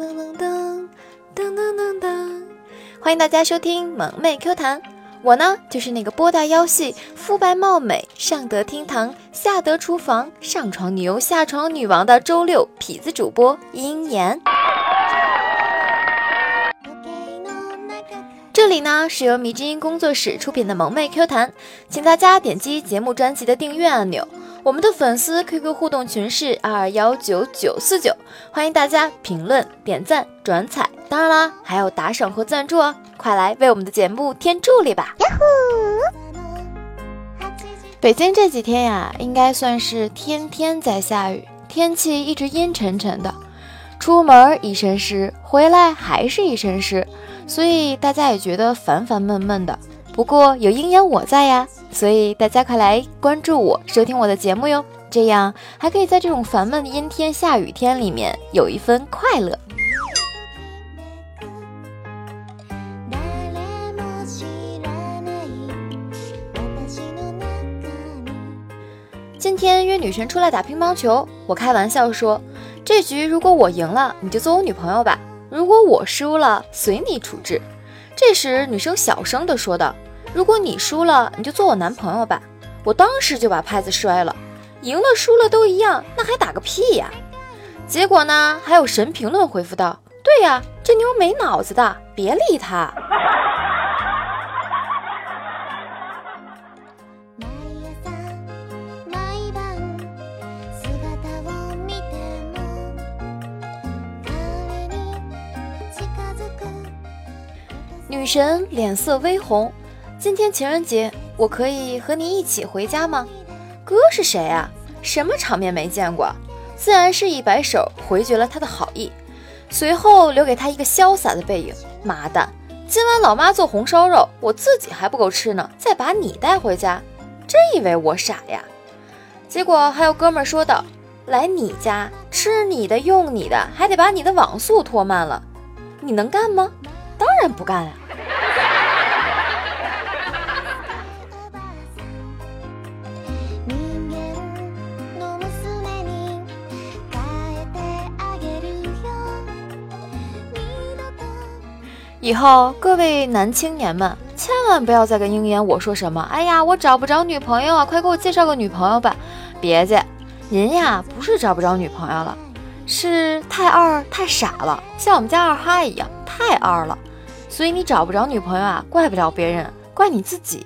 噔噔噔噔噔噔噔，欢迎大家收听萌妹 Q 弹。我呢，就是那个波大腰细、肤白貌美、上得厅堂、下得厨房、上床女优、下床女王的周六痞子主播英年。这里呢是由迷之音工作室出品的萌妹 Q 弹，请大家点击节目专辑的订阅按钮，我们的粉丝 QQ 互动群是二二幺九九四九，欢迎大家评论、点赞、转采，当然啦，还有打赏和赞助哦！快来为我们的节目添助力吧！北京这几天呀，应该算是天天在下雨，天气一直阴沉沉的，出门一身湿，回来还是一身湿，所以大家也觉得烦烦闷闷的。不过有鹰眼我在呀，所以大家快来关注我，收听我的节目哟，这样还可以在这种烦闷的阴天下雨天里面有一分快乐。今天约女神出来打乒乓球，我开玩笑说，这局如果我赢了，你就做我女朋友吧；如果我输了，随你处置。这时，女生小声地说道：“如果你输了，你就做我男朋友吧。”我当时就把拍子摔了，赢了输了都一样，那还打个屁呀！结果呢，还有神评论回复道：“对呀，这妞没脑子的，别理她。”女神脸色微红，今天情人节，我可以和你一起回家吗？哥是谁啊？什么场面没见过？自然是一摆手回绝了他的好意，随后留给他一个潇洒的背影。妈蛋，今晚老妈做红烧肉，我自己还不够吃呢，再把你带回家，真以为我傻呀？结果还有哥们说道：“来你家吃你的用你的，还得把你的网速拖慢了，你能干吗？当然不干啊！”以后各位男青年们，千万不要再跟鹰眼我说什么。哎呀，我找不着女朋友啊，快给我介绍个女朋友吧！别介，您呀不是找不着女朋友了，是太二太傻了，像我们家二哈一样太二了，所以你找不着女朋友啊，怪不了别人，怪你自己。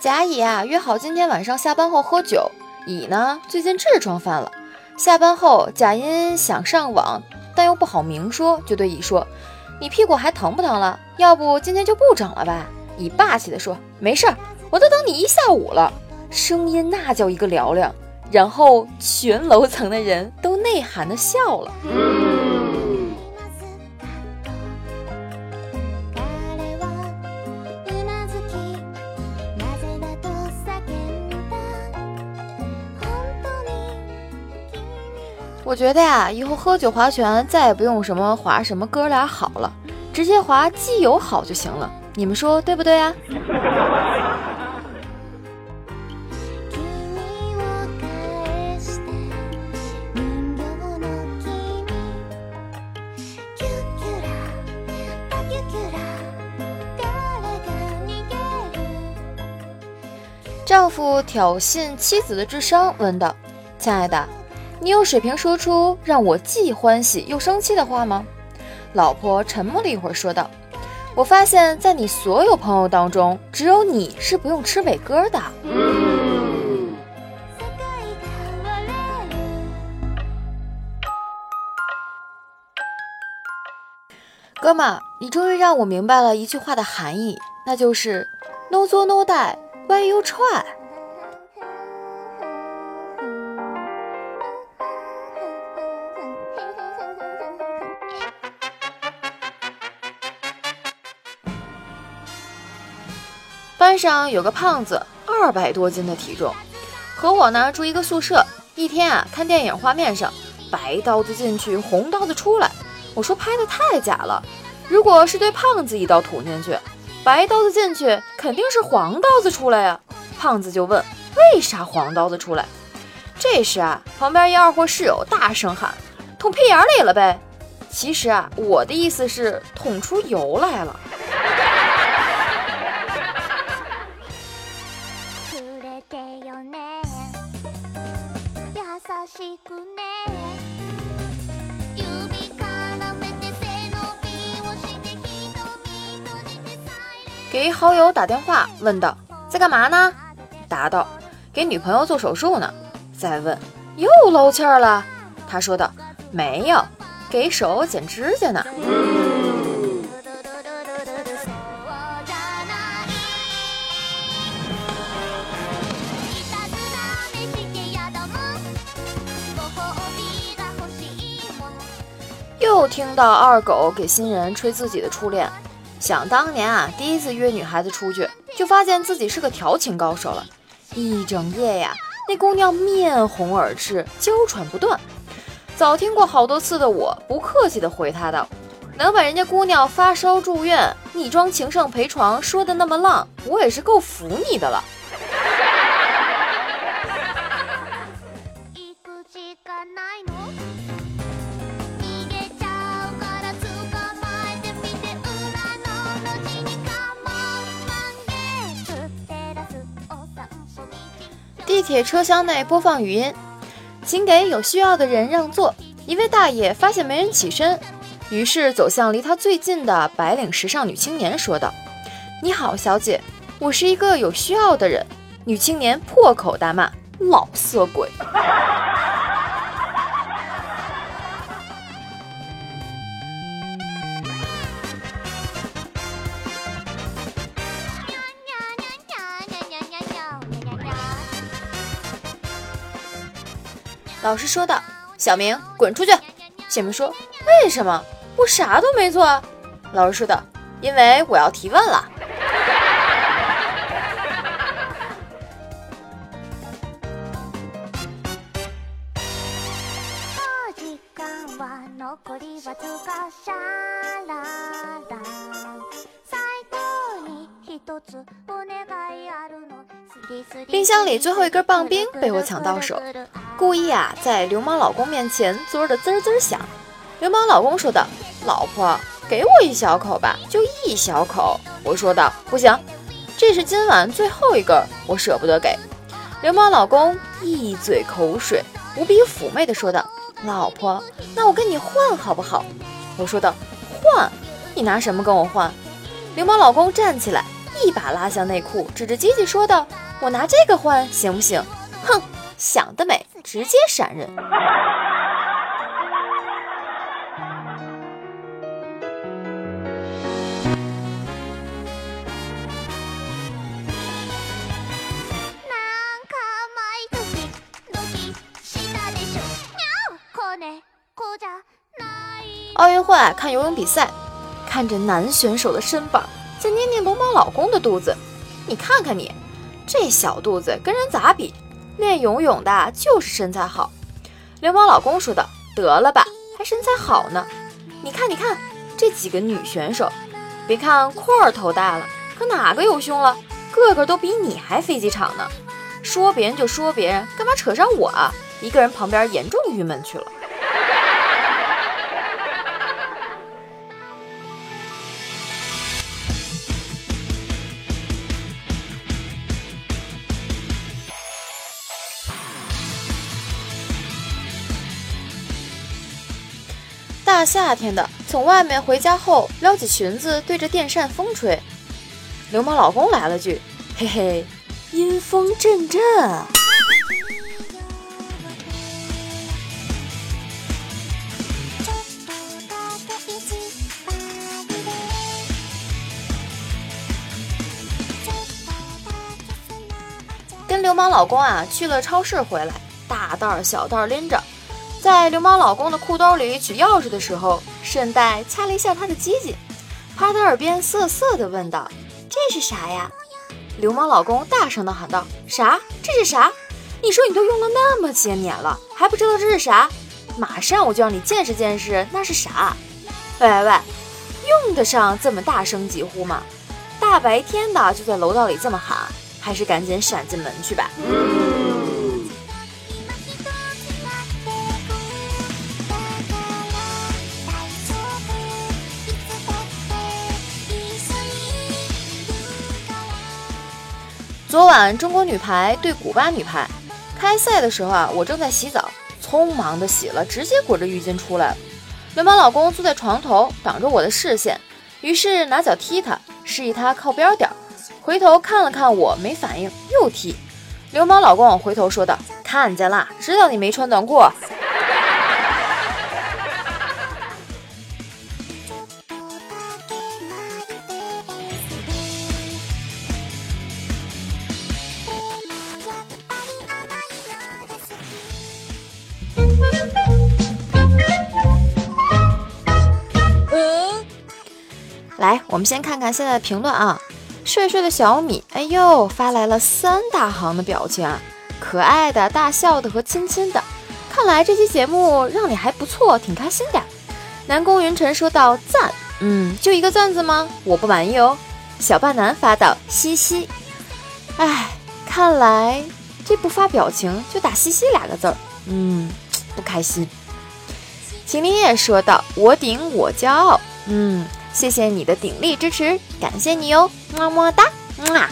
甲乙啊，约好今天晚上下班后喝酒。乙呢，最近痔疮犯了。下班后，甲因想上网，但又不好明说，就对乙说：“你屁股还疼不疼了？要不今天就不整了吧？”乙霸气地说：“没事儿，我都等你一下午了。”声音那叫一个嘹亮，然后全楼层的人都内涵的笑了。我觉得呀，以后喝酒划拳再也不用什么划什么哥俩好了，直接划基友好就行了。你们说对不对呀？丈夫挑衅妻子的智商，问道：“亲爱的。”你有水平说出让我既欢喜又生气的话吗？老婆沉默了一会儿，说道：“我发现，在你所有朋友当中，只有你是不用吃伟哥的。”哥们，你终于让我明白了一句话的含义，那就是 “No 作 No die，Why you try？” 班上有个胖子，二百多斤的体重，和我呢住一个宿舍。一天啊，看电影画面上白刀子进去，红刀子出来，我说拍的太假了，如果是对胖子一刀捅进去，白刀子进去肯定是黄刀子出来呀。胖子就问为啥黄刀子出来？这时啊，旁边一二货室友大声喊：“捅屁眼里了呗！”其实啊，我的意思是捅出油来了。给好友打电话，问道：“在干嘛呢？”答道：“给女朋友做手术呢。”再问：“又漏气儿了？”他说道：“没有，给手剪指甲呢。”又听到二狗给新人吹自己的初恋。想当年啊，第一次约女孩子出去，就发现自己是个调情高手了。一整夜呀，那姑娘面红耳赤，娇喘不断。早听过好多次的我，不客气地回她道：“能把人家姑娘发烧住院，你装情圣陪床，说的那么浪，我也是够服你的了。”地铁车厢内播放语音，请给有需要的人让座。一位大爷发现没人起身，于是走向离他最近的白领时尚女青年，说道：“你好，小姐，我是一个有需要的人。”女青年破口大骂：“老色鬼！”老师说道：“小明，滚出去！”小明说：“为什么？我啥都没做。”老师说道：“因为我要提问了。”冰箱里最后一根棒冰被我抢到手，故意啊在流氓老公面前嘬的滋滋响。流氓老公说道：“老婆，给我一小口吧，就一小口。”我说道：“不行，这是今晚最后一根，我舍不得给。”流氓老公一嘴口水，无比妩媚的说道：“老婆，那我跟你换好不好？”我说道：“换？你拿什么跟我换？”流氓老公站起来，一把拉下内裤，指着鸡鸡说道。我拿这个换行不行？哼，想得美，直接闪人。奥运会看游泳比赛，看着男选手的身板，再捏捏流氓老公的肚子，你看看你。这小肚子跟人咋比？练游泳的就是身材好。流氓老公说道：“得了吧，还身材好呢？你看，你看这几个女选手，别看块儿头大了，可哪个有胸了？个个都比你还飞机场呢。说别人就说别人，干嘛扯上我啊？一个人旁边严重郁闷去了。”夏天的，从外面回家后，撩起裙子对着电扇风吹。流氓老公来了句：“嘿嘿，阴风阵阵。”跟流氓老公啊去了超市回来，大袋小袋拎着。在流氓老公的裤兜里取钥匙的时候，顺带掐了一下他的鸡鸡，趴他耳边涩涩地问道：“这是啥呀？”流氓老公大声地喊道：“啥？这是啥？你说你都用了那么些年了，还不知道这是啥？马上我就让你见识见识那是啥！”喂喂喂，用得上这么大声疾呼吗？大白天的就在楼道里这么喊，还是赶紧闪进门去吧。昨晚中国女排对古巴女排开赛的时候啊，我正在洗澡，匆忙的洗了，直接裹着浴巾出来了。流氓老公坐在床头挡着我的视线，于是拿脚踢他，示意他靠边点儿。回头看了看我，没反应，又踢。流氓老公回头说道：“看见啦，知道你没穿短裤。”来，我们先看看现在的评论啊。睡睡的小米，哎呦，发来了三大行的表情，可爱的、大笑的和亲亲的。看来这期节目让你还不错，挺开心的。南宫云晨说道：“赞，嗯，就一个赞字吗？我不满意哦。”小半男发道嘻嘻，哎，看来这不发表情就打嘻嘻两个字儿，嗯，不开心。秦林也说道：“我顶我骄傲，嗯。”谢谢你的鼎力支持，感谢你哟，么么哒，啊！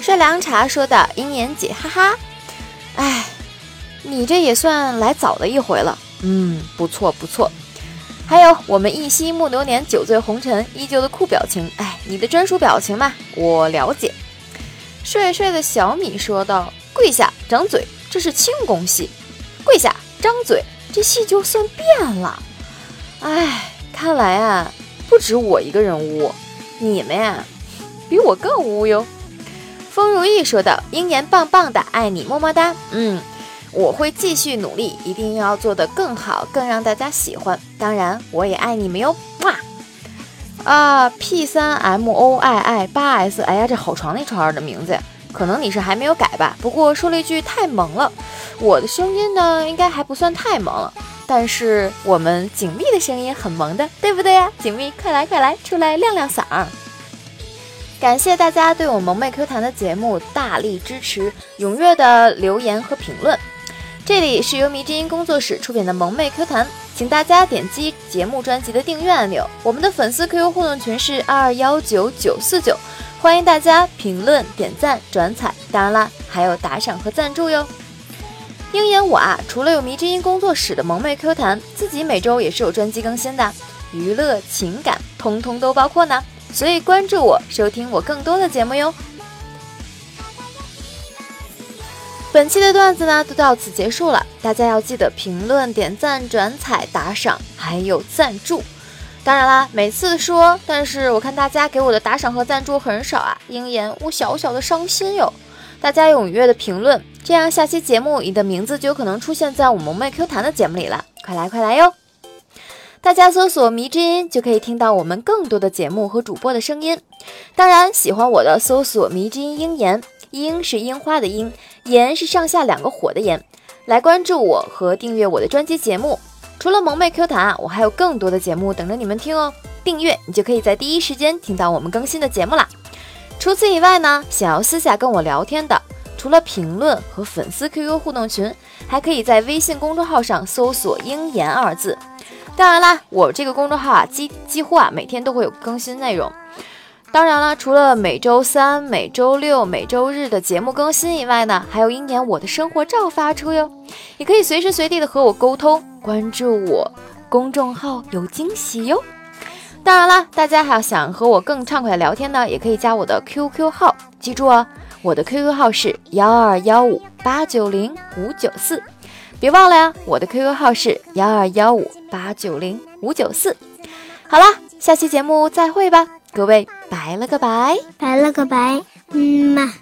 帅凉茶说的鹰眼姐，哈哈，哎，你这也算来早的一回了，嗯，不错不错。还有我们一夕暮流年，酒醉红尘依旧的酷表情，哎，你的专属表情嘛，我了解。帅帅的小米说道：跪下，张嘴，这是庆功戏，跪下，张嘴，这戏就算变了。哎，看来啊。不止我一个人污，你们呀，比我更污哟。风如意说道：“鹰眼棒棒的，爱你么么哒。”嗯，我会继续努力，一定要做得更好，更让大家喜欢。当然，我也爱你们哟。哇啊，P 三 M O I I 八 S，哎呀，这好长一串的名字，可能你是还没有改吧？不过说了一句太萌了，我的声音呢，应该还不算太萌了。但是我们锦觅的声音很萌的，对不对呀？锦觅，快来快来，出来亮亮嗓儿！感谢大家对我萌妹 Q 弹的节目大力支持，踊跃的留言和评论。这里是由迷之音工作室出品的萌妹 Q 弹，请大家点击节目专辑的订阅按钮。我们的粉丝 QQ 互动群是二二幺九九四九，欢迎大家评论、点赞、转采，当然啦，还有打赏和赞助哟。鹰眼我啊，除了有迷之音工作室的萌妹 Q 弹，自己每周也是有专辑更新的，娱乐、情感，通通都包括呢。所以关注我，收听我更多的节目哟。本期的段子呢，都到此结束了，大家要记得评论、点赞、转采、打赏，还有赞助。当然啦，每次说，但是我看大家给我的打赏和赞助很少啊，鹰眼我小小的伤心哟。大家踊跃的评论。这样，下期节目你的名字就有可能出现在我萌妹 Q 弹的节目里了，快来快来哟！大家搜索“迷之音”就可以听到我们更多的节目和主播的声音。当然，喜欢我的搜索“迷之音鹰言”，樱是樱花的樱，言是上下两个火的言。来关注我和订阅我的专辑节目。除了萌妹 Q 弹，我还有更多的节目等着你们听哦。订阅你就可以在第一时间听到我们更新的节目啦。除此以外呢，想要私下跟我聊天的。除了评论和粉丝 QQ 互动群，还可以在微信公众号上搜索“鹰言”二字。当然啦，我这个公众号啊，几几乎啊每天都会有更新内容。当然了，除了每周三、每周六、每周日的节目更新以外呢，还有鹰眼我的生活照发出哟，也可以随时随地的和我沟通。关注我公众号有惊喜哟。当然啦，大家还要想和我更畅快聊天呢，也可以加我的 QQ 号，记住哦。我的 QQ 号是幺二幺五八九零五九四，别忘了呀！我的 QQ 号是幺二幺五八九零五九四。好啦，下期节目再会吧，各位，拜了个拜，拜了个拜，嗯嘛。